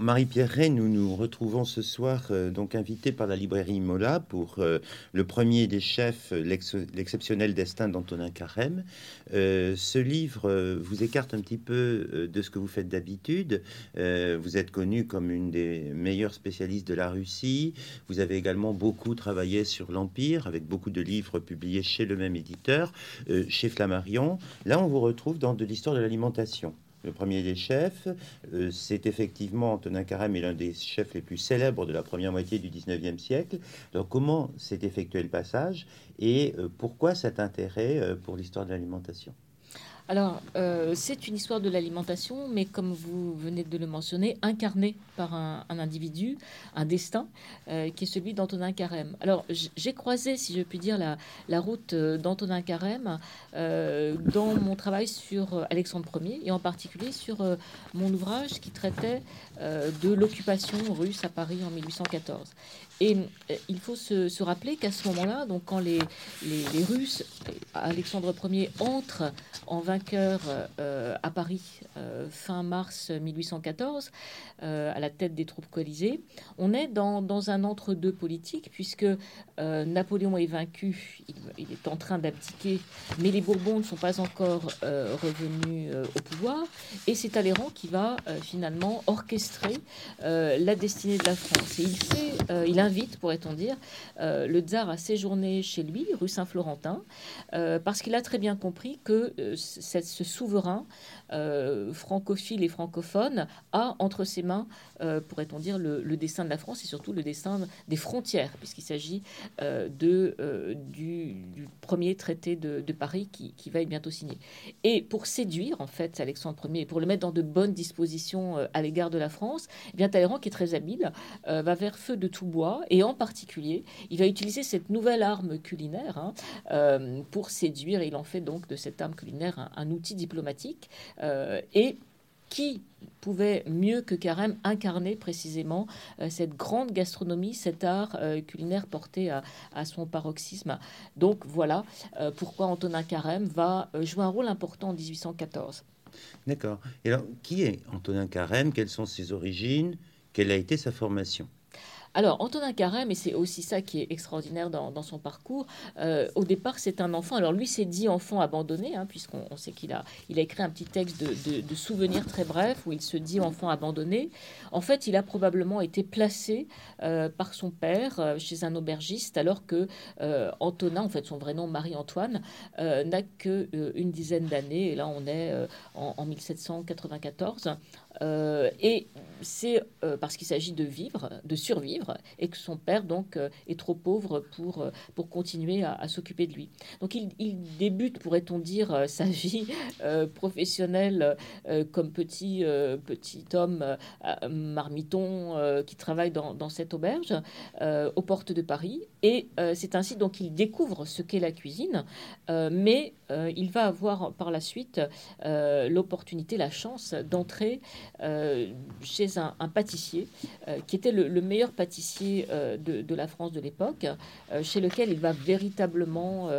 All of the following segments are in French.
Marie-Pierre Ray, nous nous retrouvons ce soir euh, donc invité par la librairie Mola pour euh, le premier des chefs, l'exceptionnel destin d'Antonin Carême. Euh, ce livre vous écarte un petit peu de ce que vous faites d'habitude. vous êtes connu comme une des meilleures spécialistes de la Russie. Vous avez également beaucoup travaillé sur l'Empire avec beaucoup de livres publiés chez le même éditeur, chez Flammarion. Là, on vous retrouve dans de l'histoire de l'alimentation le premier des chefs. Euh, c'est effectivement Antonin Carême est l'un des chefs les plus célèbres de la première moitié du 19e siècle. Donc comment s'est effectué le passage et euh, pourquoi cet intérêt euh, pour l'histoire de l'alimentation? Alors, euh, c'est une histoire de l'alimentation, mais comme vous venez de le mentionner, incarnée par un, individu, un destin, euh, qui est celui d'Antonin Carême. Alors, j'ai croisé, si je puis dire, la, route euh, d'Antonin Carême dans mon travail sur Alexandre Ier, et en particulier sur mon ouvrage qui traitait de l'occupation russe à Paris en 1814. Et il faut se, rappeler qu'à ce moment-là, donc quand les, les, Russes, Alexandre Ier entre en vainqueur euh, à Paris euh, fin mars 1814, euh, à la tête des troupes coalisées. On est dans, dans un entre-deux politique, puisque Napoléon est vaincu, il, est en train d'abdiquer, mais les Bourbons ne sont pas encore revenus au pouvoir, et c'est Talleyrand qui va finalement orchestrer la destinée de la France. Et il, fait, il invite, pourrait-on dire, le tsar à séjourner chez lui, rue Saint-Florentin, parce qu'il a très bien compris que ce souverain euh, francophile et francophone a entre ses mains, euh, pourrait-on dire, le, destin de la France et surtout le destin des frontières, puisqu'il s'agit euh, de, du, premier traité de, Paris qui, va être bientôt signé. Et pour séduire, en fait, Alexandre Ier, pour le mettre dans de bonnes dispositions à l'égard de la France, eh bien Talleyrand, qui est très habile, va vers feu de tout bois, et en particulier, il va utiliser cette nouvelle arme culinaire hein, pour séduire, et il en fait donc de cette arme culinaire un outil diplomatique euh, et qui pouvait mieux que Carême incarner précisément euh, cette grande gastronomie, cet art euh, culinaire porté à, son paroxysme. Donc voilà pourquoi Antonin Carême va jouer un rôle important en 1814. D'accord. Et alors, qui est Antonin Carême? Quelles sont ses origines? Quelle a été sa formation? Alors, Antonin Carême, et c'est aussi ça qui est extraordinaire dans, son parcours, euh, au départ, c'est un enfant. Alors, lui, c'est dit enfant abandonné, hein, puisqu'on sait qu'il a, il a écrit un petit texte de, souvenirs très bref où il se dit enfant abandonné. En fait, il a probablement été placé euh, par son père euh, chez un aubergiste, alors que Antonin, en fait, son vrai nom, Marie-Antoine, n'a que une dizaine d'années. Et là, on est en, en 1794. Euh, et c'est euh, parce qu'il s'agit de vivre, de survivre, et que son père donc euh, est trop pauvre pour, pour continuer à, s'occuper de lui. Donc il, débute, pourrait-on dire, sa vie professionnelle comme petit, petit homme marmiton qui travaille dans, dans cette auberge aux portes de Paris. Et c'est ainsi donc qu'il découvre ce qu'est la cuisine, mais il va avoir par la suite l'opportunité, la chance d'entrer chez un, pâtissier euh, qui était le, meilleur pâtissier euh, de, la France de l'époque, chez lequel il va véritablement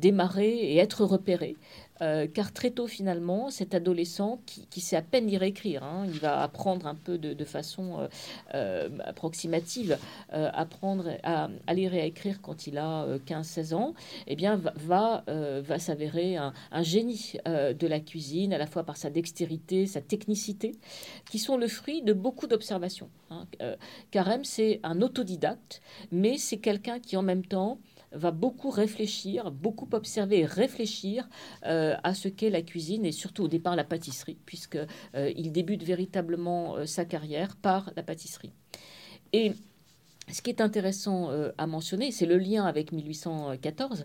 démarrer et être repéré. Euh, car très tôt finalement, cet adolescent qui, sait à peine lire et écrire, hein, il va apprendre un peu de, façon euh, euh, approximative, apprendre à, lire et à écrire quand il a 15-16 ans, eh bien va, va, s'avérer un, génie de la cuisine, à la fois par sa dextérité, sa technicité, qui sont le fruit de beaucoup d'observations. Hein. Carême, c'est un autodidacte, mais c'est quelqu'un qui en même temps va beaucoup réfléchir, beaucoup observer et réfléchir euh, à ce qu'est la cuisine et surtout au départ la pâtisserie, puisque euh, débute véritablement euh, sa carrière par la pâtisserie. Ce qui est intéressant à mentionner, c'est le lien avec 1814,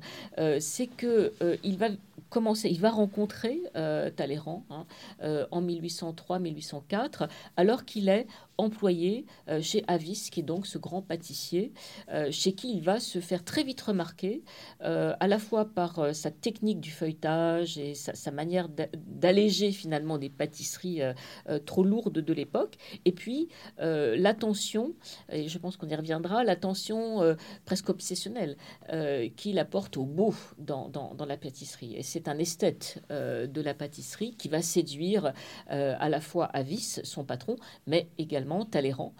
c'est que il va commencer, il va rencontrer Talleyrand hein, en 1803-1804, alors qu'il est employé euh, chez Avis, qui est donc ce grand pâtissier, euh, chez qui il va se faire très vite remarquer, euh, à la fois par sa technique du feuilletage et sa, manière d'alléger finalement des pâtisseries trop lourdes de l'époque, et puis l'attention, et je pense qu'on y l'attention euh, presque obsessionnelle qu'il apporte au beau dans, la pâtisserie. Et c'est un esthète de la pâtisserie qui va séduire à la fois Avis, son patron, mais également Talleyrand,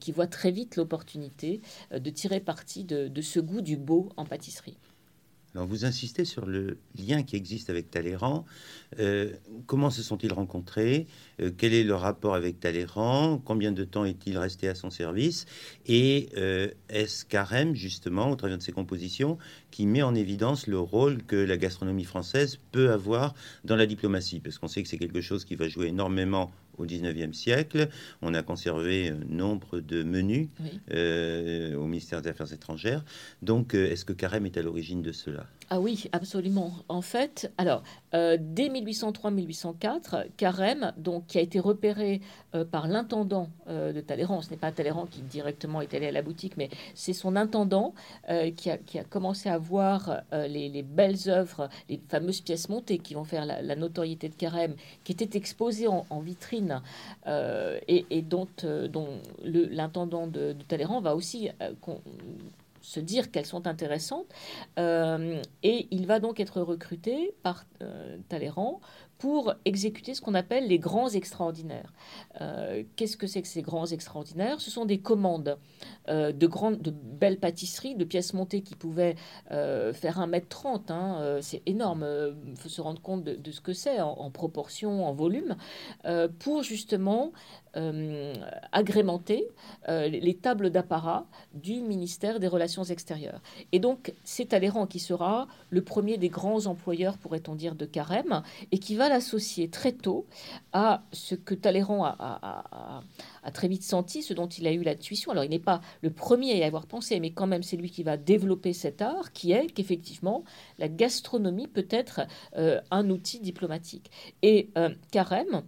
qui voit très vite l'opportunité de tirer parti de ce goût du beau en pâtisserie. Vous insistez sur le lien qui existe avec Talleyrand. Euh, comment se sont-ils rencontrés? Euh, Quel est le rapport avec Talleyrand? Combien de temps est-il resté à son service? Et euh, est-ce Carême, justement, au travers de ses compositions, qui met en évidence le rôle que la gastronomie française peut avoir dans la diplomatie? Parce qu'on sait que c'est quelque chose qui va jouer énormément au 19e siècle. On a conservé un nombre de menus euh, au ministère des Affaires étrangères. Donc, euh, est-ce que Carême est à l'origine de cela? Ah oui, absolument. En fait, alors, euh, dès 1803-1804, Carême, donc, qui a été repéré euh, par l'intendant euh, de Talleyrand, ce n'est pas Talleyrand qui directement est allé à la boutique, mais c'est son intendant qui a, commencé à voir les, belles œuvres, les fameuses pièces montées qui vont faire la, notoriété de Carême, qui étaient exposées en, vitrine et, dont, dont l'intendant de, de, Talleyrand va aussi se dire qu'elles sont intéressantes. Euh, et il va donc être recruté par euh, Talleyrand pour exécuter ce qu'on appelle les grands extraordinaires. Euh, qu'est-ce que c'est que ces grands extraordinaires? Ce sont des commandes de, grandes, de belles pâtisseries, de pièces montées qui pouvaient faire 1m30. Hein, c'est énorme, il faut se rendre compte de, ce que c'est en, proportion, en volume, pour justement euh, agrémenter euh, les tables d'apparat du ministère des Relations extérieures. Et donc, c'est Talleyrand qui sera le premier des grands employeurs, pourrait-on dire, de Carême, et qui va l'associer très tôt à ce que Talleyrand a, très vite senti, ce dont il a eu la tuition. Alors, il n'est pas le premier à y avoir pensé, mais quand même, c'est lui qui va développer cet art, qui est qu'effectivement, la gastronomie peut être euh, un outil diplomatique. Et Carême,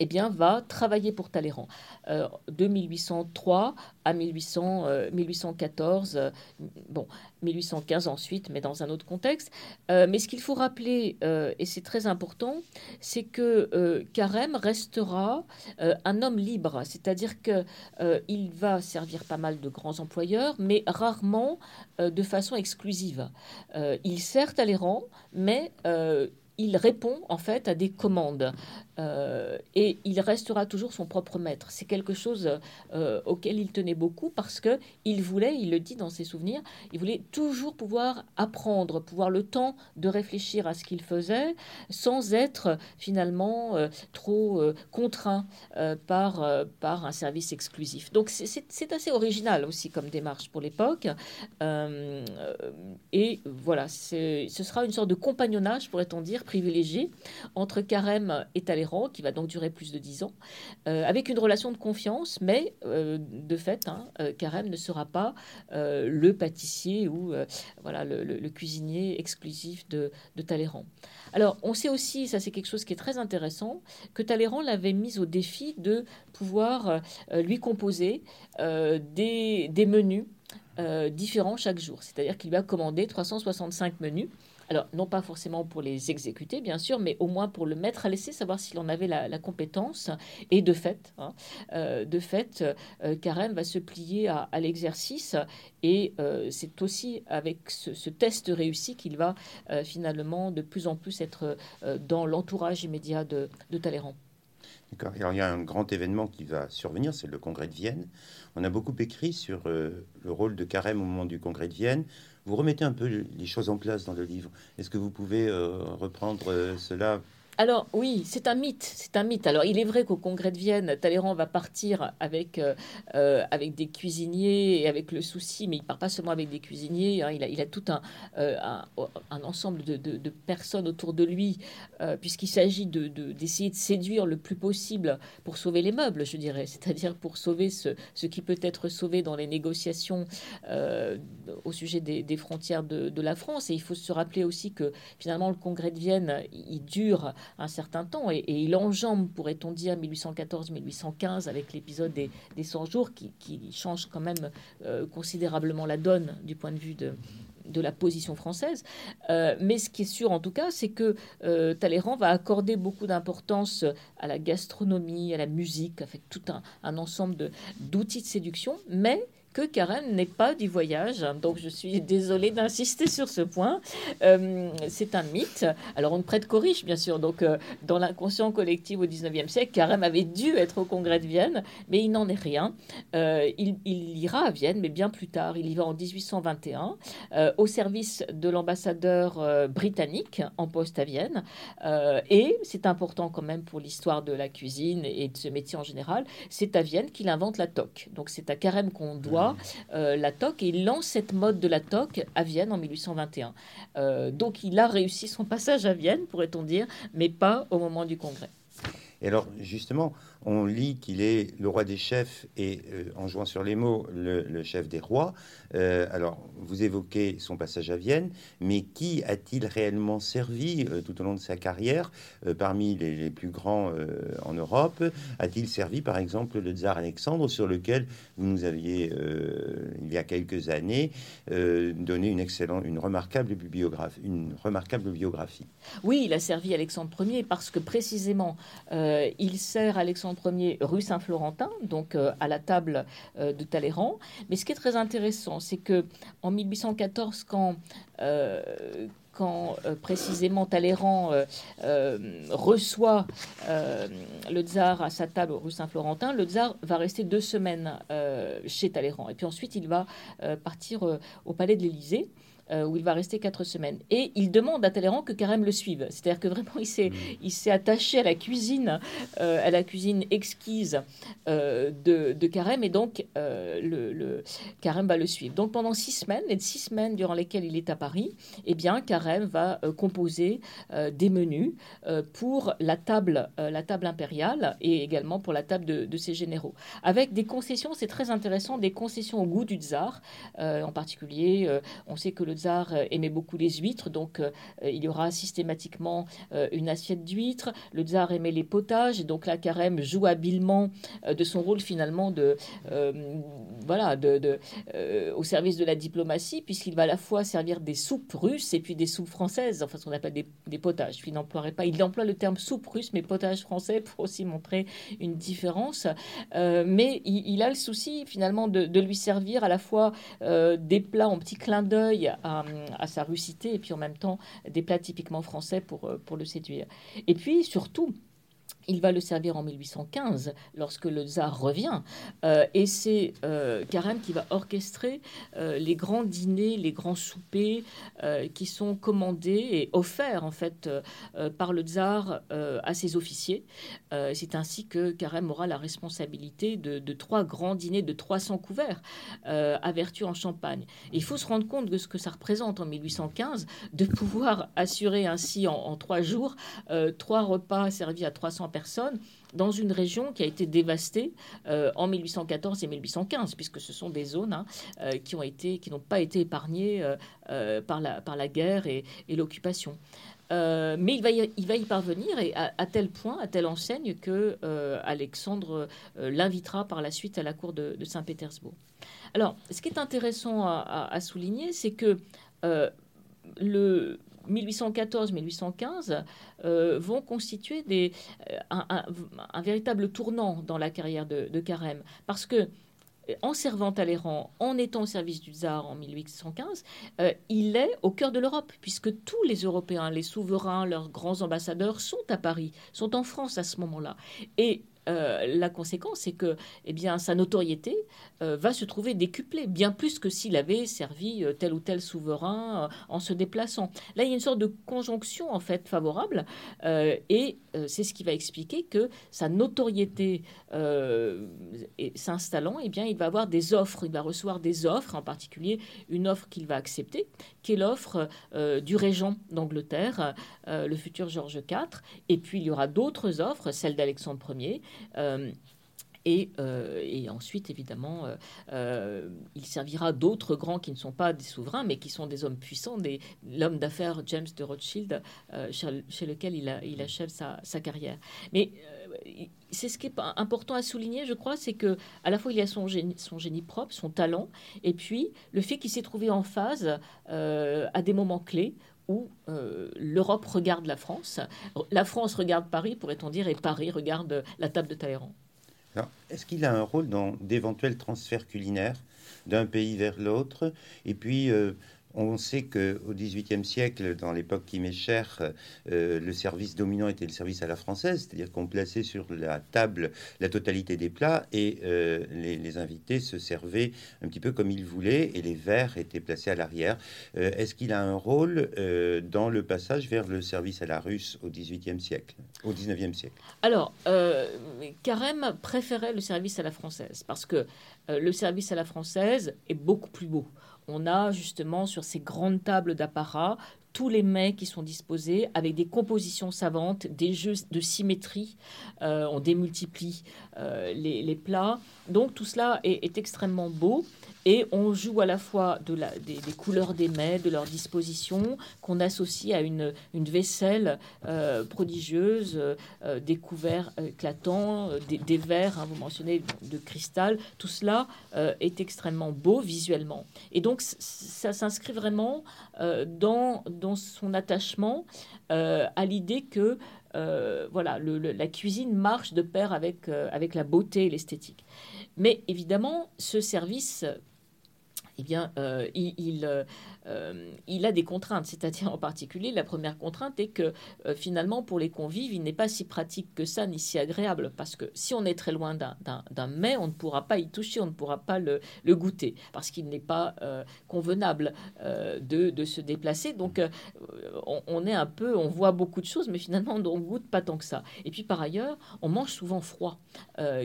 eh bien, va travailler pour Talleyrand. Euh, de 1803 à 1800, 1814, euh, euh, bon, 1815 ensuite, mais dans un autre contexte. mais ce qu'il faut rappeler, et c'est très important, c'est que Carême restera un homme libre, c'est-à-dire que il va servir pas mal de grands employeurs, mais rarement de façon exclusive. il sert Talleyrand, mais il répond en fait à des commandes. Euh, et il restera toujours son propre maître. C'est quelque chose euh, auquel il tenait beaucoup parce que il voulait, il le dit dans ses souvenirs, il voulait toujours pouvoir apprendre, pouvoir le temps de réfléchir à ce qu'il faisait sans être finalement euh, trop contraint par, par un service exclusif. Donc c'est assez original aussi comme démarche pour l'époque. et voilà, ce sera une sorte de compagnonnage, pourrait-on dire, privilégié entre Carême et Talleyrand qui va donc durer plus de dix ans, euh, avec une relation de confiance, mais euh, de fait, hein, euh, Carême ne sera pas le pâtissier ou voilà le, cuisinier exclusif de, Talleyrand. Alors, on sait aussi, ça c'est quelque chose qui est très intéressant, que Talleyrand l'avait mis au défi de pouvoir lui composer des, des, menus différents chaque jour. C'est-à-dire qu'il lui a commandé 365 menus alors, non pas forcément pour les exécuter, bien sûr, mais au moins pour le mettre à l'essai, savoir s'il en avait la, compétence. Et de fait, hein, euh, de fait, euh, Carême va se plier à, l'exercice. Et euh, c'est aussi avec ce, test réussi qu'il va finalement de plus en plus être dans l'entourage immédiat de, Talleyrand. D'accord. Il y a un grand événement qui va survenir, c'est le congrès de Vienne. On a beaucoup écrit sur le rôle de Carême au moment du congrès de Vienne. Vous remettez un peu les choses en place dans le livre. Est-ce que vous pouvez euh, reprendre euh, cela alors oui, c'est un mythe, c'est un mythe. Alors il est vrai qu'au congrès de Vienne, Talleyrand va partir avec, euh, euh, des cuisiniers et avec le souci, mais il part pas seulement avec des cuisiniers, hein. il, a, tout un, euh, un, ensemble de, personnes autour de lui, puisqu'il s'agit d'essayer de, séduire le plus possible pour sauver les meubles, je dirais, c'est-à-dire pour sauver ce, ce, qui peut être sauvé dans les négociations au sujet des, des frontières de, la France. Et il faut se rappeler aussi que finalement le congrès de Vienne, il dure un certain temps. Et, il enjambe, pourrait-on dire, 1814-1815 avec l'épisode des, des, 100 jours qui, change quand même euh, considérablement la donne du point de vue de, de la position française. Euh, mais ce qui est sûr en tout cas, c'est que euh, Talleyrand va accorder beaucoup d'importance à la gastronomie, à la musique, avec tout un, un ensemble d'outils de, séduction, mais que Carême n'est pas du voyage. Donc je suis désolée d'insister sur ce point. Euh, c'est un mythe. Alors on ne prête qu'aux riches, bien sûr. Donc euh, dans l'inconscient collectif au 19e siècle, Carême avait dû être au congrès de Vienne, mais il n'en est rien. Euh, il, ira à Vienne, mais bien plus tard. Il y va en 1821 au service de l'ambassadeur britannique en poste à Vienne. et c'est important quand même pour l'histoire de la cuisine et de ce métier en général. C'est à Vienne qu'il invente la toque. Donc c'est à Carême qu'on doit euh, la toque et il lance cette mode de la toque à Vienne en 1821. Euh, donc il a réussi son passage à Vienne, pourrait-on dire, mais pas au moment du congrès. Et alors, justement, on lit qu'il est le roi des chefs et, euh, en jouant sur les mots, le, chef des rois. Euh, alors, vous évoquez son passage à Vienne, mais qui a-t-il réellement servi euh, tout au long de sa carrière Parmi les, plus grands en Europe, a-t-il servi, par exemple, le tsar Alexandre, sur lequel vous nous aviez, il y a quelques années, donné une excellente, une remarquable biographie, une remarquable biographie? Oui, il a servi Alexandre Ier parce que précisément, il sert Alexandre premier rue Saint-Florentin, donc euh, à la table euh, de Talleyrand. Mais ce qui est très intéressant, c'est que en 1814, quand euh, précisément Talleyrand reçoit le tsar à sa table rue Saint-Florentin, le tsar va rester deux semaines chez Talleyrand. Et puis ensuite, il va partir au palais de l'Élysée. Euh, où il va rester quatre semaines. Et il demande à Talleyrand que Carême le suive. C'est-à-dire que vraiment, il s'est, mm. il s'est attaché à la cuisine, euh, à la cuisine exquise euh, de, de, Carême, et donc le, le, Carême va le suivre. Donc pendant six semaines, les six semaines durant lesquelles il est à Paris, eh bien, Carême va composer des menus pour la table, la table impériale et également pour la table de, de ses généraux. Avec des concessions, c'est très intéressant, des concessions au goût du tsar. en particulier, on sait que le tsar euh, aimait beaucoup les huîtres, donc euh, il y aura systématiquement euh, une assiette d'huîtres. Le tsar aimait les potages, donc la Carême joue habilement de son rôle finalement de voilà de, au service de la diplomatie, puisqu'il va à la fois servir des soupes russes et puis des soupes françaises, enfin ce qu'on appelle des, potages. il n'emploierait pas, il emploie le terme soupe russe, mais potage français pour aussi montrer une différence. mais il, a le souci finalement de, lui servir à la fois des plats en petits clins d'œil à, sa russité et puis en même temps des plats typiquement français pour, euh, pour le séduire. Et puis surtout, il va le servir en 1815 lorsque le tsar revient. Euh, et c'est euh, Carême qui va orchestrer euh, les grands dîners, les grands soupers qui sont commandés et offerts en fait par le tsar à ses officiers. c'est ainsi que Carême aura la responsabilité de, trois grands dîners de 300 couverts à Vertu en Champagne. il faut se rendre compte de ce que ça représente en 1815 de pouvoir assurer ainsi en, en trois jours trois repas servis à 300 personnes dans une région qui a été dévastée euh, en 1814 et 1815, puisque ce sont des zones hein, euh, qui ont été, qui n'ont pas été épargnées euh, par, la, par la guerre et, l'occupation. mais il va, y, il va y parvenir et à, tel point, à telle enseigne que Alexandre l'invitera par la suite à la cour de, Saint-Pétersbourg. Alors, ce qui est intéressant à, à souligner, c'est que le, 1814-1815 euh, vont constituer euh, un, véritable tournant dans la carrière de, Carême. Parce que en servant Talleyrand, en étant au service du tsar en 1815, euh, il est au cœur de l'Europe, puisque tous les Européens, les souverains, leurs grands ambassadeurs sont à Paris, sont en France à ce moment-là. Et euh, la conséquence, c'est que eh bien, sa notoriété euh, va se trouver décuplée, bien plus que s'il avait servi euh, tel ou tel souverain en se déplaçant. Là, il y a une sorte de conjonction en fait favorable, et c'est ce qui va expliquer que sa notoriété s'installant, eh il va avoir des offres, il va recevoir des offres, en particulier une offre qu'il va accepter, qui est l'offre du régent d'Angleterre, le futur George IV, et puis il y aura d'autres offres, celle d'Alexandre Ier, euh, et, euh, et, ensuite, évidemment, euh, il servira d'autres grands qui ne sont pas des souverains, mais qui sont des hommes puissants, des, l'homme d'affaires James de Rothschild, chez, lequel il, a, il achève sa, sa, carrière. Mais c'est ce qui est important à souligner, je crois, c'est que à la fois il y a son génie, son génie propre, son talent, et puis le fait qu'il s'est trouvé en phase à des moments clés où euh, l'Europe regarde la France, la France regarde Paris, pourrait-on dire, et Paris regarde la table de Talleyrand. Est-ce qu'il a un rôle dans d'éventuels transferts culinaires d'un pays vers l'autre? Et puis, on sait qu'au XVIIIe siècle, dans l'époque qui m'est chère, euh, le service dominant était le service à la française, c'est-à-dire qu'on plaçait sur la table la totalité des plats et euh, les, invités se servaient un petit peu comme ils voulaient et les verres étaient placés à l'arrière. Euh, est-ce qu'il a un rôle dans le passage vers le service à la russe au XVIIIe siècle, au XIXe siècle? Alors, Carême préférait le service à la française parce que le service à la française est beaucoup plus beau on a justement sur ces grandes tables d'apparat tous les mets qui sont disposés avec des compositions savantes, des jeux de symétrie. Euh, on démultiplie euh, les, plats. Donc tout cela est extrêmement beau. Et on joue à la fois de la, des, couleurs des mets, de leur disposition, qu'on associe à une, une vaisselle euh, prodigieuse, des couverts éclatants, des, verres, hein, vous mentionnez, de cristal. Tout cela est extrêmement beau visuellement. Et donc, ça s'inscrit vraiment dans son attachement à l'idée que voilà, la cuisine marche de pair avec, avec la beauté et l'esthétique. Mais évidemment, ce service eh bien, euh, il, euh, il a des contraintes. C'est-à-dire, en particulier, la première contrainte est que euh, finalement, pour les convives, il n'est pas si pratique que ça, ni si agréable. Parce que si on est très loin d'un mets, on ne pourra pas y toucher, on ne pourra pas le, goûter. Parce qu'il n'est pas convenable de, se déplacer. Donc, on, est un peu, on voit beaucoup de choses, mais finalement, on ne goûte pas tant que ça. Et puis, par ailleurs, on mange souvent froid,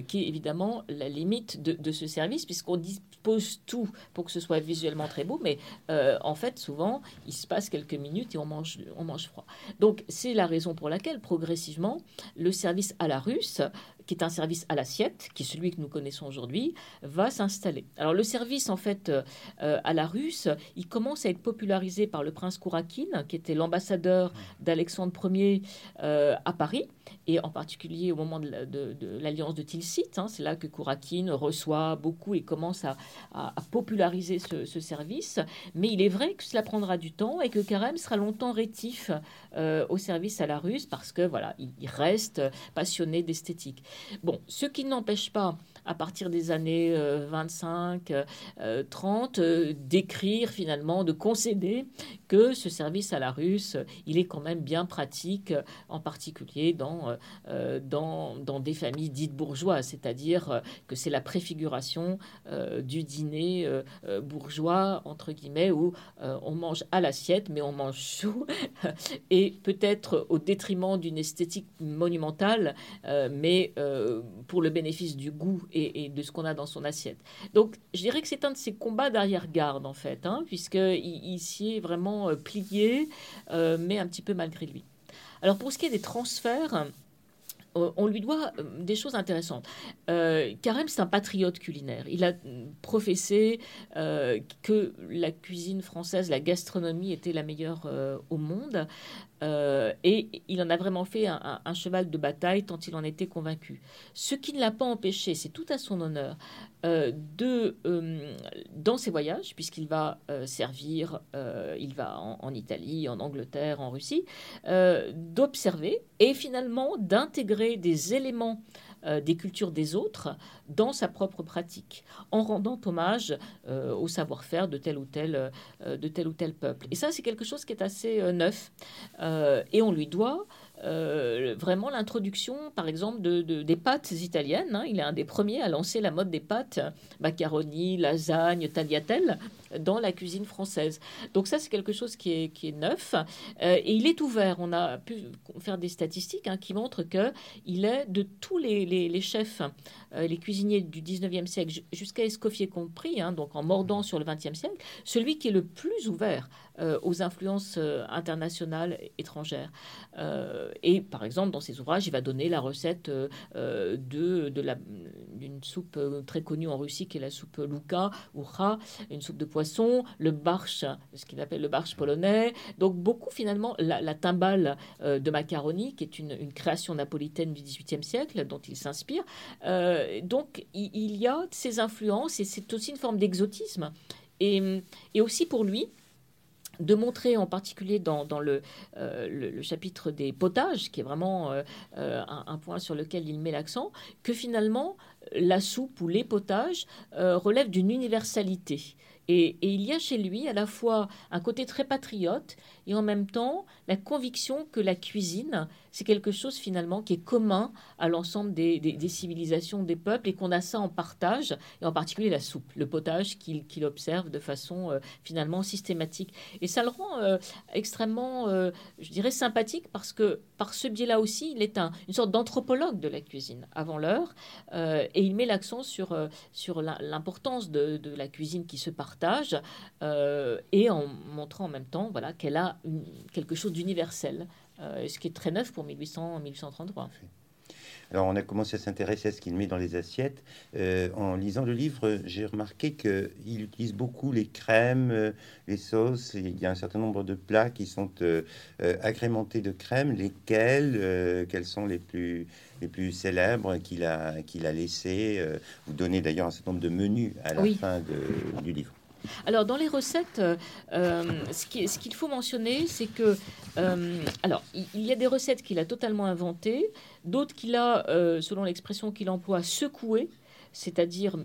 qui est évidemment la limite de, de ce service, puisqu'on dispose tout pour que ce soit visuellement très beau, mais en fait, souvent, il se passe quelques minutes et on mange, on mange froid. Donc, c'est la raison pour laquelle, progressivement, le service à la russe, qui est un service à l'assiette, qui est celui que nous connaissons aujourd'hui, va s'installer. Alors, le service, en fait, euh, à la russe, il commence à être popularisé par le prince Kourakine, qui était l'ambassadeur d'Alexandre Ier euh, à Paris et en particulier au moment de, l'alliance de, Tilsit. Hein, c'est là que Kourakine reçoit beaucoup et commence à, populariser ce, service. Mais il est vrai que cela prendra du temps et que Carême sera longtemps rétif euh, au service à la russe parce que voilà, il, reste passionné d'esthétique. Bon, ce qui n'empêche pas à partir des années 25, euh, 30, euh, d'écrire finalement, de concéder que ce service à la russe, il est quand même bien pratique, en particulier dans, euh, dans, dans, des familles dites bourgeoises, c'est-à-dire que c'est la préfiguration du dîner bourgeois, entre guillemets, où on mange à l'assiette, mais on mange chaud, et peut-être au détriment d'une esthétique monumentale, mais pour le bénéfice du goût et, de ce qu'on a dans son assiette. Donc, je dirais que c'est un de ces combats d'arrière-garde, en fait, hein, puisqu'il il, s'y est vraiment euh, plié, euh, mais un petit peu malgré lui. Alors, pour ce qui est des transferts, on lui doit des choses intéressantes. Euh, Carême, c'est un patriote culinaire. Il a professé que la cuisine française, la gastronomie était la meilleure au monde. Euh, et il en a vraiment fait un, cheval de bataille tant il en était convaincu. Ce qui ne l'a pas empêché, c'est tout à son honneur, euh, de, euh, dans ses voyages, puisqu'il va servir, il va en, Italie, en Angleterre, en Russie, d'observer et finalement d'intégrer des éléments euh, des cultures des autres dans sa propre pratique, en rendant hommage euh, au savoir-faire de tel ou tel euh, de tel ou tel peuple. Et ça, c'est quelque chose qui est assez neuf, et on lui doit vraiment l'introduction, par exemple, de, des pâtes italiennes. Hein. Il est un des premiers à lancer la mode des pâtes, macaroni, lasagne, tagliatelle, dans la cuisine française. Donc ça, c'est quelque chose qui est, qui est neuf. Euh, et il est ouvert. On a pu faire des statistiques hein, qui montrent que il est de tous les, les, chefs, euh, les cuisiniers du 19e siècle, jusqu'à Escoffier compris, hein, donc en mordant sur le 20e siècle, celui qui est le plus ouvert aux influences internationales étrangères. Et par exemple, dans ses ouvrages, il va donner la recette euh, euh, de, de d'une soupe euh, très connue en Russie qui est la soupe Luka ou Ra, une soupe de le barche, ce qu'il appelle le barche polonais. Donc beaucoup finalement, la, timbale de macaroni, qui est une, création napolitaine du XVIIIe siècle, dont il s'inspire. donc il, y a ces influences et c'est aussi une forme d'exotisme. Et, aussi pour lui, de montrer en particulier dans, euh, le, chapitre des potages, qui est vraiment euh, euh, un, point sur lequel il met l'accent, que finalement la soupe ou les potages relèvent d'une universalité. Et, il y a chez lui à la fois un côté très patriote et en même temps la conviction que la cuisine, c'est quelque chose finalement qui est commun à l'ensemble des, civilisations, des peuples, et qu'on a ça en partage, et en particulier la soupe, le potage qu'il observe de façon euh, finalement systématique. Et ça le rend euh, extrêmement, euh, je dirais, sympathique parce que par ce biais-là aussi, il est un, une sorte d'anthropologue de la cuisine avant l'heure, et il met l'accent sur, sur l'importance de, de, la cuisine qui se partage, et en montrant en même temps voilà, qu'elle a quelque chose d'universel, euh, ce qui est très neuf pour 1800-1833. Alors, on a commencé à s'intéresser à ce qu'il met dans les assiettes. Euh, en lisant le livre, j'ai remarqué qu'il utilise beaucoup les crèmes, euh, les sauces. Il y a un certain nombre de plats qui sont agrémentés de crèmes. Lesquels, quels sont les plus, les plus célèbres qu'il a, qu'il a laissés Vous donnez d'ailleurs un certain nombre de menus à la fin du livre? Alors, dans les recettes, euh, euh, ce qu'il faut mentionner, c'est que, euh, alors, il, y a des recettes qu'il a totalement inventées, d'autres qu'il a, selon l'expression qu'il emploie, secouées c'est-à-dire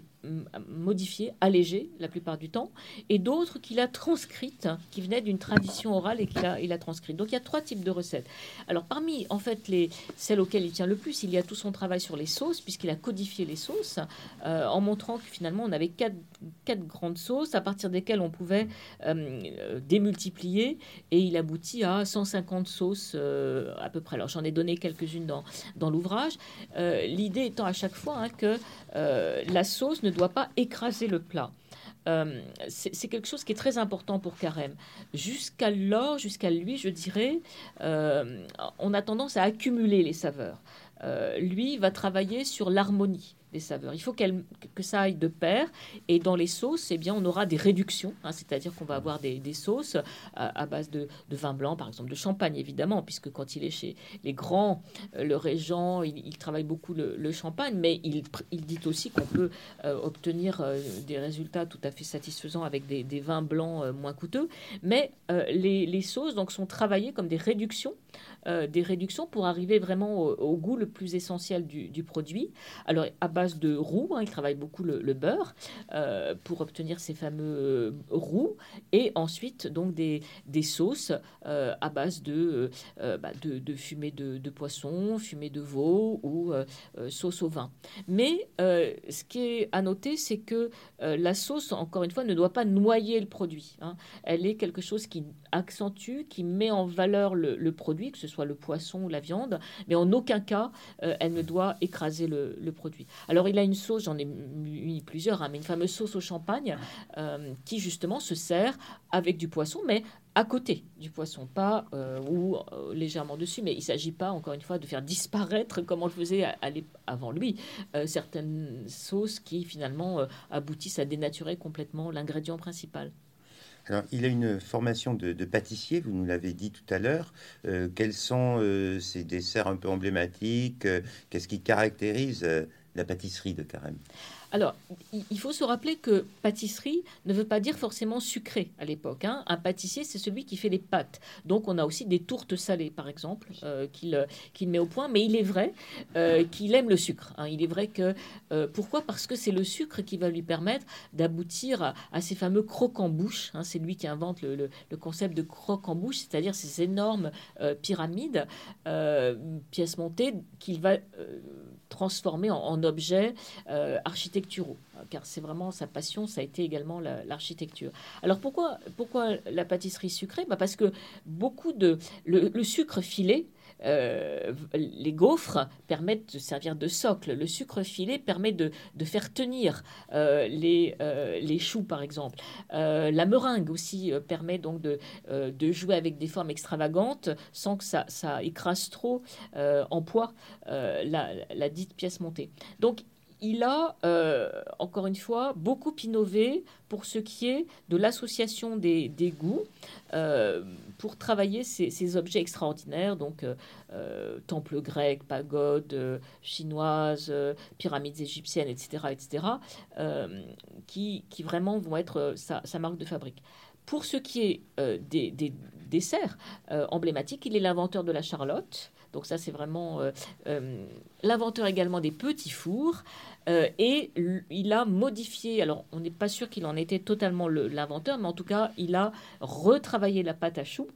modifiées, allégées la plupart du temps, et d'autres qu'il a transcrites, qui venaient d'une tradition orale et qu'il a, il a transcrites. Donc il y a trois types de recettes. Alors parmi en fait les, celles auxquelles il tient le plus, il y a tout son travail sur les sauces, puisqu'il a codifié les sauces, euh, en montrant que finalement on avait quatre, quatre, grandes sauces à partir desquelles on pouvait euh, démultiplier, et il aboutit à 150 sauces euh, à peu près. Alors j'en ai donné quelques-unes dans, dans l'ouvrage. L'idée étant à chaque fois hein, que euh, la sauce ne doit pas écraser le plat. Euh, c'est quelque chose qui est très important pour Carême. Jusqu'alors, jusqu'à lui, je dirais, euh, on a tendance à accumuler les saveurs. lui va travailler sur l'harmonie des saveurs. Il faut qu'elle, que ça aille de pair. Et dans les sauces, eh bien, on aura des réductions, hein, c'est-à-dire qu'on va avoir des, sauces à, base de, vin blanc, par exemple, de champagne, évidemment, puisque quand il est chez les grands, euh, le régent, il, travaille beaucoup le, champagne, mais il, il dit aussi qu'on peut euh, obtenir euh, des résultats tout à fait satisfaisants avec des, vins blancs moins coûteux. Mais les, les, sauces donc, sont travaillées comme des réductions euh, des réductions pour arriver vraiment au, goût le plus essentiel du, produit. Alors, à base de roux, hein, il travaille beaucoup le, beurre euh, pour obtenir ces fameux euh, roux, et ensuite donc des, sauces à base de, bah, de, fumée de, poisson, fumée de veau ou sauce au vin. Mais ce qui est à noter, c'est que la sauce, encore une fois, ne doit pas noyer le produit. Hein. Elle est quelque chose qui accentue, qui met en valeur le, le produit, que ce soit le poisson ou la viande, mais en aucun cas, euh, elle ne doit écraser le, produit. Alors, il a une sauce, j'en ai mis plusieurs, hein, mais une fameuse sauce au champagne euh, qui, justement, se sert avec du poisson, mais à côté du poisson, pas euh, ou légèrement dessus, mais il ne s'agit pas, encore une fois, de faire disparaître, comme on le faisait avant lui, certaines sauces qui, finalement, aboutissent à dénaturer complètement l'ingrédient principal il a une formation de, pâtissier, vous nous l'avez dit tout à l'heure. Euh, quels sont euh, ces desserts un peu emblématiques? Euh, Qu'est-ce qui caractérise la pâtisserie de Carême? Alors, il faut se rappeler que pâtisserie ne veut pas dire forcément sucré à l'époque. Hein. Un pâtissier, c'est celui qui fait les pâtes. Donc, on a aussi des tourtes salées, par exemple, euh, euh, qu'il met au point. Mais il est vrai euh, qu'il aime le sucre. Hein. Il est vrai que... pourquoi? Parce que c'est le sucre qui va lui permettre d'aboutir à, ces fameux crocs en bouche. Hein. C'est lui qui invente le, concept de crocs en bouche, c'est-à-dire ces énormes pyramides, pièces montées, qu'il va transformer en, objets architecturaux car c'est vraiment sa passion, ça a été également l'architecture. Alors pourquoi, pourquoi la pâtisserie sucrée? Bah Parce que beaucoup de... Le, sucre filé, euh, les gaufres permettent de servir de socle. Le sucre filé permet de, faire tenir euh, les, euh, les choux, par exemple. la meringue aussi permet donc de, de, jouer avec des formes extravagantes sans que ça, ça écrase trop en poids la, la, dite pièce montée. Donc il a, euh, encore une fois, beaucoup innové pour ce qui est de l'association des, goûts, euh, pour travailler ces, objets extraordinaires, donc euh, temples grecs, pagodes chinoises, pyramides égyptiennes, etc., etc., qui, vraiment vont être sa, marque de fabrique. Pour ce qui est des, des desserts emblématiques, il est l'inventeur de la charlotte, Donc ça, c'est vraiment l'inventeur également des petits fours. Euh, et il a modifié, alors on n'est pas sûr qu'il en était totalement l'inventeur, mais en tout cas, il a retravaillé la pâte à choux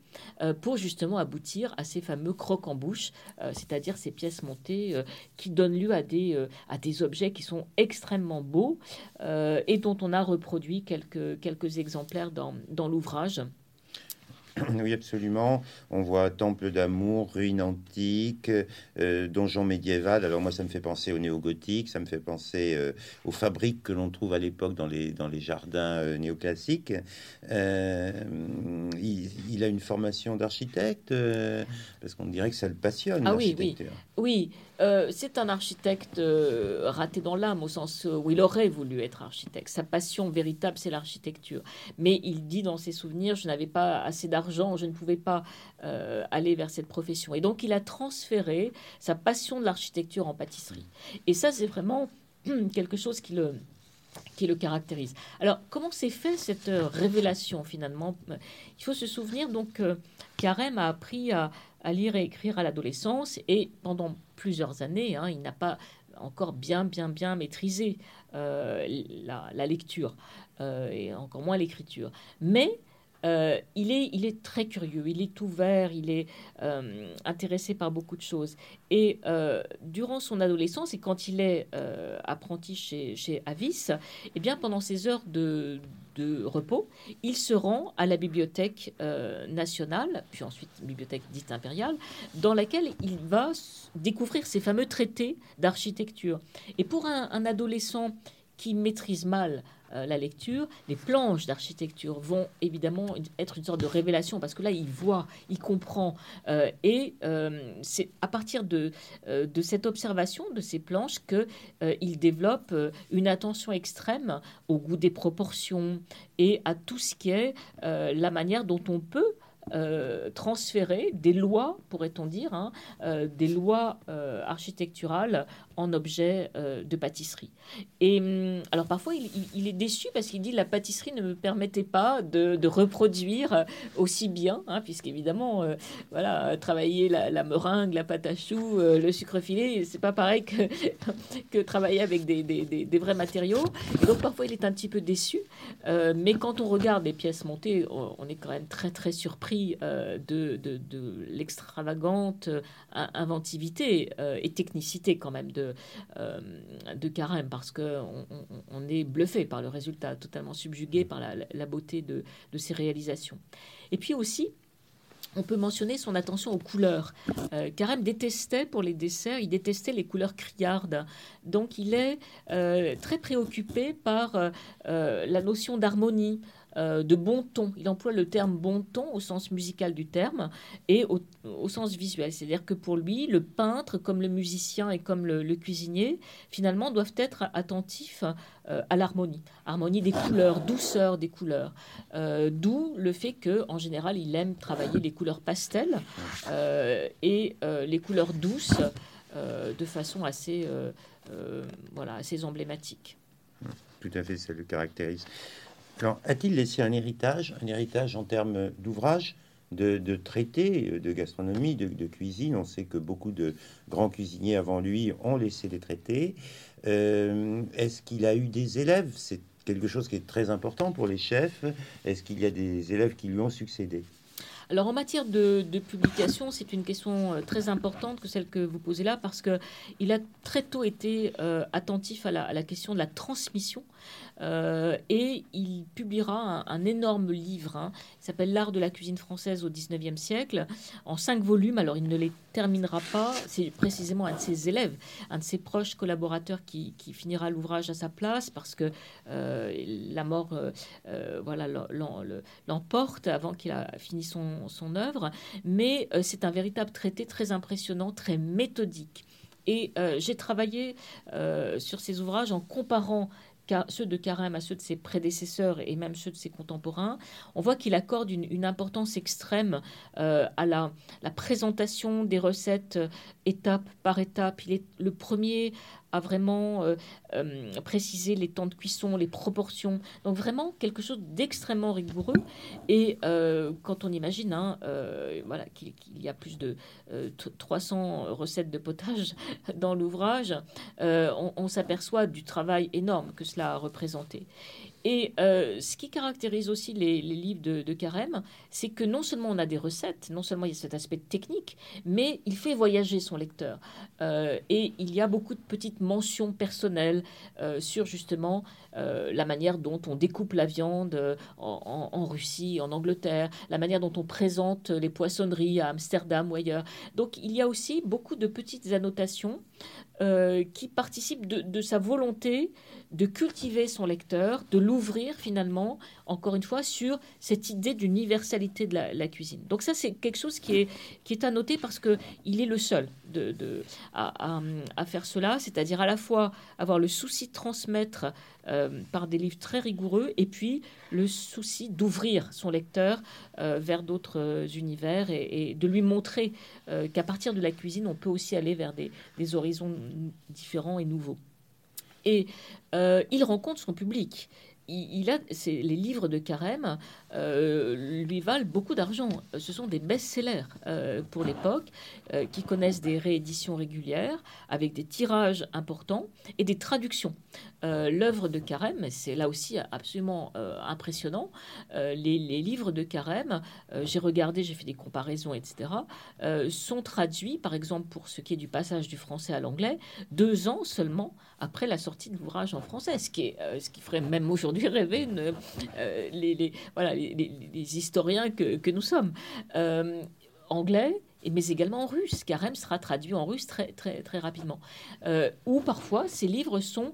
euh, pour justement aboutir à ces fameux crocs en bouche, euh, c'est-à-dire ces pièces montées qui donnent lieu à des, à des objets qui sont extrêmement beaux et dont on a reproduit quelques, quelques exemplaires dans, dans l'ouvrage. Oui, absolument. On voit temple d'amour, ruine antique, euh, donjon médiéval. Alors moi, ça me fait penser au néo-gothique, ça me fait penser euh, aux fabriques que l'on trouve à l'époque dans les, dans les jardins euh, néoclassiques. Il, a une formation d'architecte, parce qu'on dirait que ça le passionne. Ah oui, oui. Oui, c'est un architecte raté dans l'âme, au sens où il aurait voulu être architecte. Sa passion véritable, c'est l'architecture. Mais il dit dans ses souvenirs, je n'avais pas assez d'argent je ne pouvais pas euh, aller vers cette profession. Et donc il a transféré sa passion de l'architecture en pâtisserie. Et ça, c'est vraiment quelque chose qui le, qui le caractérise. Alors, comment s'est fait cette euh, révélation finalement? Il faut se souvenir donc que Carême a appris à, lire et écrire à l'adolescence et pendant plusieurs années, hein, il n'a pas encore bien, bien, bien maîtrisé euh, la, lecture et encore moins l'écriture. Mais euh, il, est, il est très curieux, il est ouvert, il est euh, intéressé par beaucoup de choses. Et euh, durant son adolescence, et quand il est apprenti chez, chez Avis, eh bien, pendant ses heures de, de repos, il se rend à la bibliothèque nationale, puis ensuite bibliothèque dite impériale, dans laquelle il va découvrir ces fameux traités d'architecture. Et pour un, un adolescent qui maîtrise mal euh, la lecture, les planches d'architecture vont évidemment être une sorte de révélation parce que là, il voit, il comprend. Euh, et euh, c'est à partir de, de cette observation de ces planches qu'il développe une attention extrême au goût des proportions et à tout ce qui est la manière dont on peut euh, transférer des lois, pourrait-on dire, hein, euh, des lois euh, architecturales en objets de pâtisserie. Et hum, alors parfois, il, est déçu parce qu'il dit la pâtisserie ne me permettait pas de, reproduire aussi bien, hein, puisqu'évidemment, voilà, travailler la, meringue, la pâte à choux, le sucre filé, c'est pas pareil que, que travailler avec des, des, vrais matériaux. donc parfois, il est un petit peu déçu. mais quand on regarde les pièces montées, on est quand même très très surpris euh, de, de, l'extravagante euh, inventivité euh, et technicité quand même de, de Carême, parce qu'on on, est bluffé par le résultat, totalement subjugué par la, beauté de, de ses réalisations. Et puis aussi, on peut mentionner son attention aux couleurs. Carême détestait pour les desserts, il détestait les couleurs criardes. Donc il est très préoccupé par la notion d'harmonie, euh, de bon ton. Il emploie le terme bon ton au sens musical du terme et au, sens visuel. C'est-à-dire que pour lui, le peintre, comme le musicien et comme le, cuisinier, finalement, doivent être attentifs euh, à l'harmonie. Harmonie des couleurs, douceur des couleurs. Euh, d'où le fait que, en général, il aime travailler les couleurs pastel et les couleurs douces de façon assez, voilà, assez emblématique. Tout à fait, ça le caractérise. Alors, a-t-il laissé un héritage, un héritage en termes d'ouvrages, de, traités, de gastronomie, de, cuisine? On sait que beaucoup de grands cuisiniers avant lui ont laissé des traités. Euh, est-ce qu'il a eu des élèves? C'est quelque chose qui est très important pour les chefs. Est-ce qu'il y a des élèves qui lui ont succédé? Alors en matière de, publication, c'est une question euh, très importante que celle que vous posez là, parce qu'il a très tôt été euh, attentif à la, question de la transmission. Euh, et il publiera un, énorme livre hein, qui s'appelle L'art de la cuisine française au XIXe siècle, en cinq volumes. Alors il ne les terminera pas, c'est précisément un de ses élèves, un de ses proches collaborateurs qui, finira l'ouvrage à sa place parce que la mort voilà, l'emporte avant qu'il a fini son, œuvre, mais euh, c'est un véritable traité très impressionnant, très méthodique. Et euh, j'ai travaillé euh, sur ces ouvrages en comparant ceux de Carême à ceux de ses prédécesseurs et même ceux de ses contemporains, on voit qu'il accorde une, importance extrême à la, présentation des recettes étape par étape. Il est le premier à vraiment préciser les temps de cuisson, les proportions. Donc vraiment quelque chose d'extrêmement rigoureux. Et quand on imagine hein, voilà, qu'il y a plus de 300 recettes de potage dans l'ouvrage, on s'aperçoit du travail énorme que cela a représenté. Et euh, ce qui caractérise aussi les, livres de, Carême, c'est que non seulement on a des recettes, non seulement il y a cet aspect technique, mais il fait voyager son lecteur. Euh, et il y a beaucoup de petites mentions personnelles euh, sur justement la manière dont on découpe la viande en, Russie, en Angleterre, la manière dont on présente les poissonneries à Amsterdam ou ailleurs. Donc il y a aussi beaucoup de petites annotations qui participent de sa volonté de cultiver son lecteur, de l'ouvrir finalement, encore une fois, sur cette idée d'universalité de la, cuisine. Donc ça, c'est quelque chose qui est, qui est à noter parce qu'il est le seul de, à, faire cela, c'est-à-dire à la fois avoir le souci de transmettre euh, par des livres très rigoureux et puis le souci d'ouvrir son lecteur euh, vers d'autres euh, univers et, de lui montrer qu'à partir de la cuisine, on peut aussi aller vers des horizons différents et nouveaux. Et euh, il rencontre son public. Il, a les livres de Carême euh, lui valent beaucoup d'argent. Ce sont des best-sellers euh, pour l'époque qui connaissent des rééditions régulières avec des tirages importants et des traductions. L'œuvre de Carême, c'est là aussi absolument impressionnant. Les, livres de Carême, j'ai regardé, j'ai fait des comparaisons, etc., sont traduits, par exemple pour ce qui est du passage du français à l'anglais, deux ans seulement après la sortie de l'ouvrage en français, ce qui, est, euh, ce qui ferait même aujourd'hui rêver euh, les, historiens que, nous sommes. Euh, anglais, mais également en russe. Carême sera traduit en russe très, très, rapidement. ou parfois, ces livres sont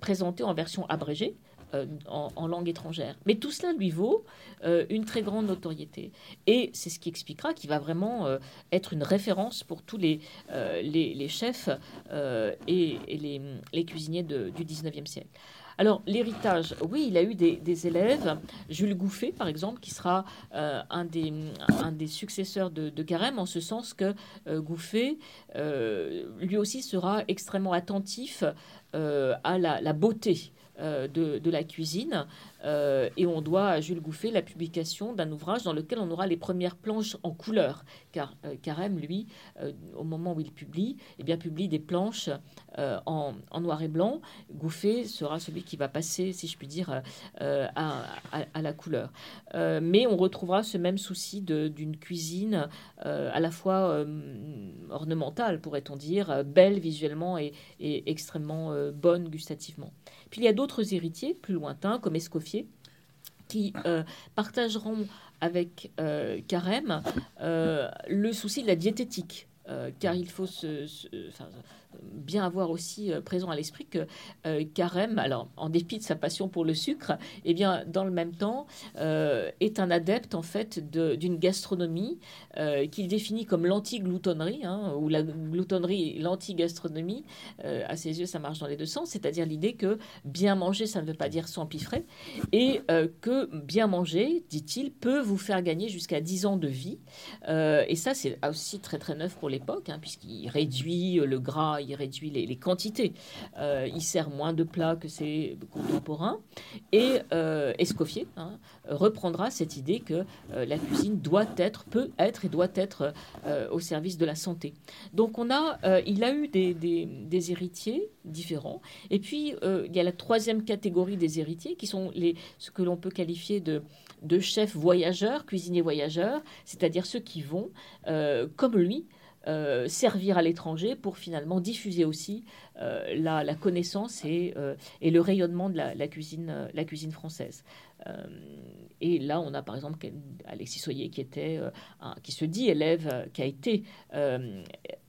présentés en version abrégée. Euh, en, langue étrangère. Mais tout cela lui vaut euh, une très grande notoriété. Et c'est ce qui expliquera qu'il va vraiment euh, être une référence pour tous les, chefs et, les, cuisiniers du 19e siècle. Alors, l'héritage, oui, il a eu des, élèves. Jules Gouffet, par exemple, qui sera un, des, un des successeurs de, Carême, en ce sens que Gouffet, lui aussi, sera extrêmement attentif à la beauté euh, de, la cuisine. Euh, et on doit à Jules Gouffet la publication d'un ouvrage dans lequel on aura les premières planches en couleur. Car euh, Carême, lui, au moment où il publie, eh bien, publie des planches en, noir et blanc. Gouffet sera celui qui va passer, si je puis dire, à, la couleur. mais on retrouvera ce même souci d'une cuisine à la fois ornementale, pourrait-on dire, belle visuellement et extrêmement bonne gustativement. Puis il y a d'autres héritiers plus lointains, comme Escoffier, qui euh, partageront avec euh, Carême euh, le souci de la diététique. car il faut se, bien avoir aussi euh, présent à l'esprit que euh, Carême, alors en dépit de sa passion pour le sucre, eh bien dans le même temps euh, est un adepte en fait d'une gastronomie qu'il définit comme l'anti-gloutonnerie hein, ou la gloutonnerie, l'anti-gastronomie. à ses yeux, ça marche dans les deux sens, c'est-à-dire l'idée que bien manger, ça ne veut pas dire s'empiffrer, et que bien manger, dit-il, peut vous faire gagner jusqu'à 10 ans de vie. et ça, c'est aussi très très neuf pour l'époque, hein, puisqu'il réduit le gras il réduit les, quantités. Euh, il sert moins de plats que ses contemporains. Et euh, Escoffier hein, reprendra cette idée que euh, la cuisine doit être, peut être et doit être au service de la santé. Donc on a, il a eu des, héritiers différents. Et puis il y a la troisième catégorie des héritiers qui sont les, ce que l'on peut qualifier de, de chefs voyageurs, cuisiniers voyageurs, c'est-à-dire ceux qui vont, comme lui, euh, servir à l'étranger pour finalement diffuser aussi euh, la, connaissance et, euh, et, le rayonnement de la, cuisine, la cuisine française. et là, on a par exemple Alexis Soyer qui était, qui se dit élève, qui a été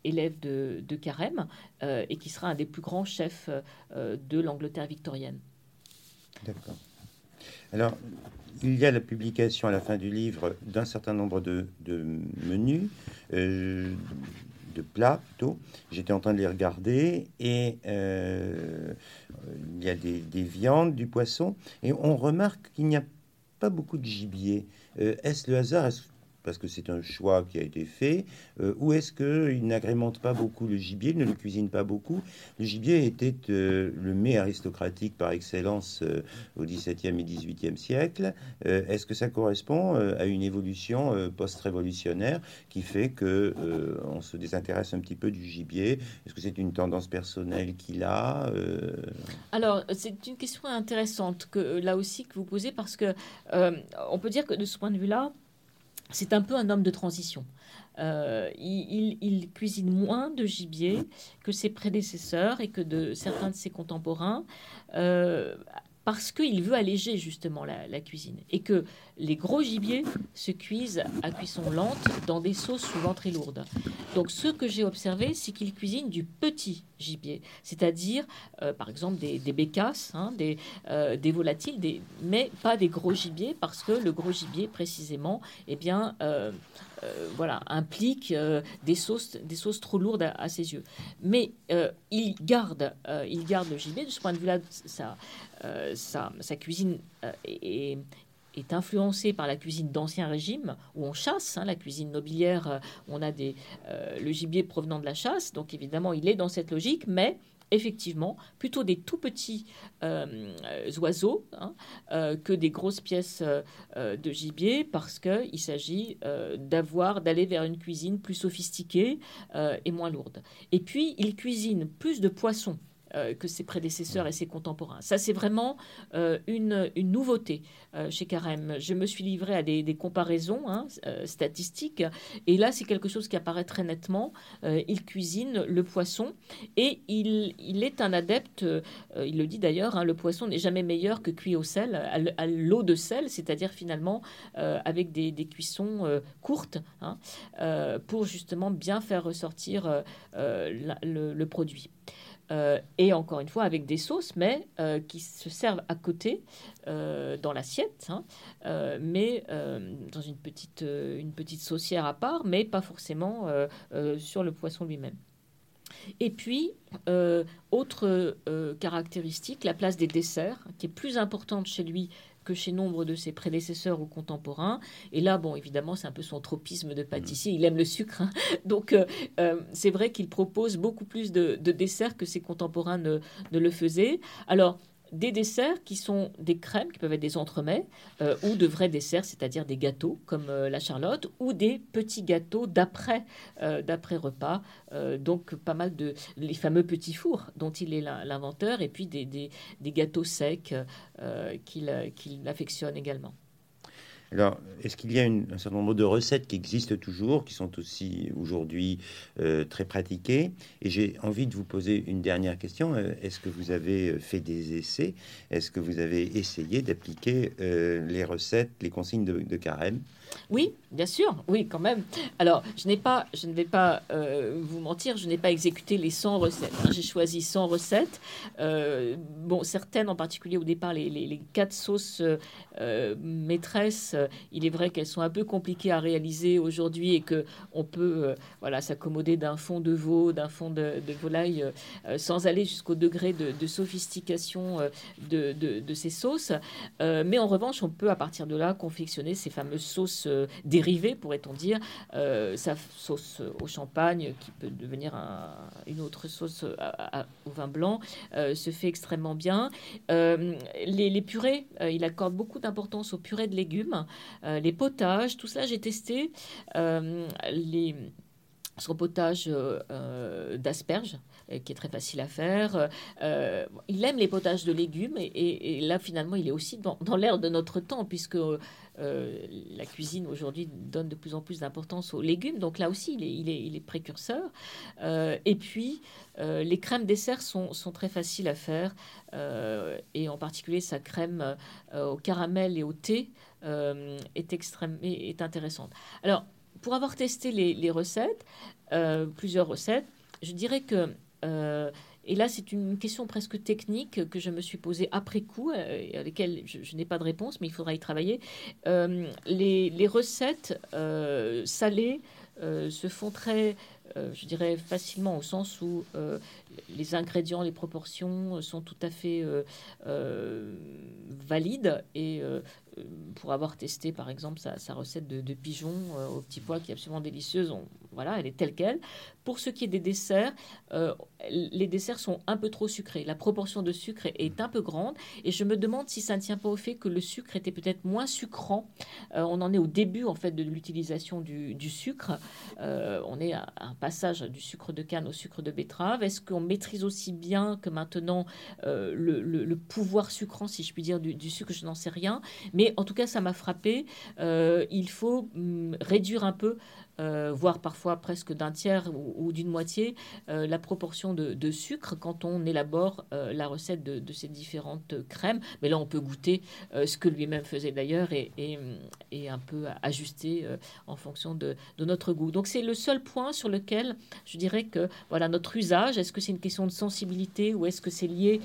élève de, de Carême et qui sera un des plus grands chefs de l'Angleterre victorienne. D'accord. Alors, il y a la publication à la fin du livre d'un certain nombre de, menus, euh, de plats plutôt. J'étais en train de les regarder et euh, il y a des, viandes, du poisson et on remarque qu'il n'y a pas beaucoup de gibier. Euh, est-ce le hasard? Parce que c'est un choix qui a été fait, euh, ou est-ce qu'il n'agrémente pas beaucoup le gibier, ne le cuisine pas beaucoup? Le gibier était euh, le mets aristocratique par excellence euh, au XVIIe et XVIIIe siècle. est-ce que ça correspond à une évolution post-révolutionnaire qui fait que on se désintéresse un petit peu du gibier? Est-ce que c'est une tendance personnelle qu'il a Alors, c'est une question intéressante que là aussi que vous posez parce que on peut dire que de ce point de vue-là, c'est un peu un homme de transition. Euh, il, cuisine moins de gibier que ses prédécesseurs et que de certains de ses contemporains. Euh, parce qu'il veut alléger justement la, cuisine et que les gros gibiers se cuisent à cuisson lente dans des sauces souvent très lourdes. Donc ce que j'ai observé, c'est qu'il cuisine du petit gibier, c'est-à-dire euh, par exemple des, bécasses, hein, des, euh, des, volatiles, mais pas des gros gibiers parce que le gros gibier précisément, eh bien, euh, voilà, implique des sauces, des sauces trop lourdes à, ses yeux. Mais il garde, il garde le gibier de ce point de vue-là, ça euh, sa, cuisine euh, est, influencée par la cuisine d'ancien régime, où on chasse, hein, la cuisine nobiliaire, euh, on a des, le gibier provenant de la chasse, donc évidemment il est dans cette logique, mais effectivement plutôt des tout petits oiseaux hein, que des grosses pièces de gibier parce qu'il s'agit d'avoir d'aller vers une cuisine plus sophistiquée et moins lourde. Et puis il cuisine plus de poissons euh, que ses prédécesseurs et ses contemporains. Ça, c'est vraiment euh, une, une, nouveauté euh, chez Carême. Je me suis livré à des, comparaisons hein, statistiques, et là, c'est quelque chose qui apparaît très nettement. il cuisine le poisson, et il, il est un adepte, il le dit d'ailleurs, hein, le poisson n'est jamais meilleur que cuit au sel, à l'eau de sel, c'est-à-dire finalement avec des, des cuissons courtes, hein, pour justement bien faire ressortir le, le produit. Euh, et encore une fois avec des sauces, mais euh, qui se servent à côté euh, dans l'assiette, hein, mais dans une petite, une petite saucière à part, mais pas forcément sur le poisson lui-même. Et puis, autre caractéristique, la place des desserts, qui est plus importante chez lui que chez nombre de ses prédécesseurs ou contemporains. Et là, bon, évidemment, c'est un peu son tropisme de pâtissier. Il aime le sucre. Hein. Donc, euh, euh, c'est vrai qu'il propose beaucoup plus de, desserts que ses contemporains ne, ne le faisaient. Alors, des desserts qui sont des crèmes, qui peuvent être des entremets, euh, ou de vrais desserts, c'est-à-dire des gâteaux comme euh, la charlotte, ou des petits gâteaux d'après euh, d'après repas. donc pas mal de les fameux petits fours dont il est l'inventeur, et puis des, gâteaux secs qu'il affectionne également. Alors, est-ce qu'il y a un certain nombre de recettes qui existent toujours, qui sont aussi aujourd'hui euh, très pratiquées? Et j'ai envie de vous poser une dernière question. Euh, est-ce que vous avez fait des essais? Est-ce que vous avez essayé d'appliquer euh, les recettes, les consignes de carême? Oui, bien sûr, oui, quand même. Alors, je n'ai pas, je ne vais pas euh, vous mentir, je n'ai pas exécuté les 100 recettes. Hein. J'ai choisi 100 recettes. Euh, bon, certaines en particulier au départ, les, les, quatre sauces euh, maîtresses, il est vrai qu'elles sont un peu compliquées à réaliser aujourd'hui et que on peut, voilà, s'accommoder d'un fond de veau, d'un fond de, volaille, sans aller jusqu'au degré de, sophistication de, de, ces sauces. mais en revanche, on peut à partir de là confectionner ces fameuses sauces dérivée, pourrait-on dire, euh, sa sauce au champagne, qui peut devenir une autre sauce au vin blanc, euh, se fait extrêmement bien. Euh, les, purées, il accorde beaucoup d'importance aux purées de légumes, les potages, tout ça, j'ai testé. les son potage d'asperges, qui est très facile à faire. il aime les potages de légumes et, là finalement il est aussi dans, dans l'air de notre temps puisque euh, la cuisine aujourd'hui donne de plus en plus d'importance aux légumes, donc là aussi il est, il est, précurseur. Euh, et puis euh, les crèmes desserts sont, sont, très faciles à faire, et en particulier sa crème au caramel et au thé est, extrême, est intéressante. Alors pour avoir testé les recettes, plusieurs recettes, je dirais que et là, c'est une question presque technique que je me suis posée après coup, euh, à laquelle je, n'ai pas de réponse, mais il faudra y travailler. Euh, les, recettes euh, salées se font très je dirais, facilement au sens où les ingrédients, les proportions sont tout à fait valides et pour avoir testé par exemple sa, recette de, de pigeon au petit pois qui est absolument délicieuse, voilà, elle est telle qu'elle. Pour ce qui est des desserts, euh, les desserts sont un peu trop sucrés. La proportion de sucre est un peu grande et je me demande si ça ne tient pas au fait que le sucre était peut-être moins sucrant. Euh, on en est au début en fait de l'utilisation du, sucre. Euh, on est à un passage du sucre de canne au sucre de betterave. Est-ce qu'on maîtrise aussi bien que maintenant le, pouvoir sucrant, si je puis dire, du, sucre? Je n'en sais rien. Mais en tout cas, ça m'a frappé. il faut hum, réduire un peu euh, voire parfois presque d'un tiers ou, d'une moitié, euh, la proportion de, sucre quand on élabore euh, la recette de, ces différentes crèmes. Mais là, on peut goûter ce que lui-même faisait d'ailleurs et, et, un peu ajuster en fonction de, notre goût. Donc c'est le seul point sur lequel je dirais que voilà notre usage, est-ce que c'est une question de sensibilité ou est-ce que c'est lié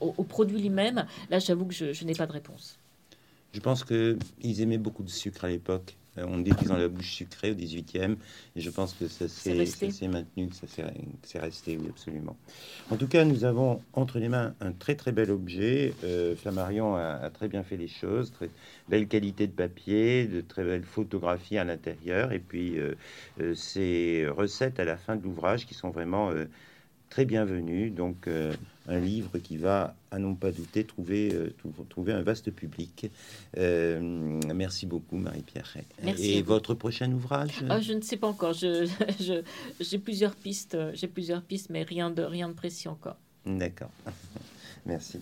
au, produit lui-même? Là, j'avoue que je, je n'ai pas de réponse. Je pense qu'ils aimaient beaucoup de sucre à l'époque. Euh, on dit qu'ils ont la bouche sucrée au 18e, et je pense que ça s'est maintenu, que ça s'est resté, oui, absolument. En tout cas, nous avons entre les mains un très très bel objet. Euh, Flammarion a, très bien fait les choses, très belle qualité de papier, de très belles photographies à l'intérieur, et puis euh, euh, ces recettes à la fin de l'ouvrage qui sont vraiment très bienvenues. Donc, un livre qui va, à non pas douter, trouver, euh, trouver un vaste public. Euh, merci beaucoup, Marie-Pierre. Et votre prochain ouvrage? Ah, Je ne sais pas encore. J'ai je, plusieurs pistes, j'ai plusieurs pistes, mais rien de, rien de précis encore. D'accord. merci.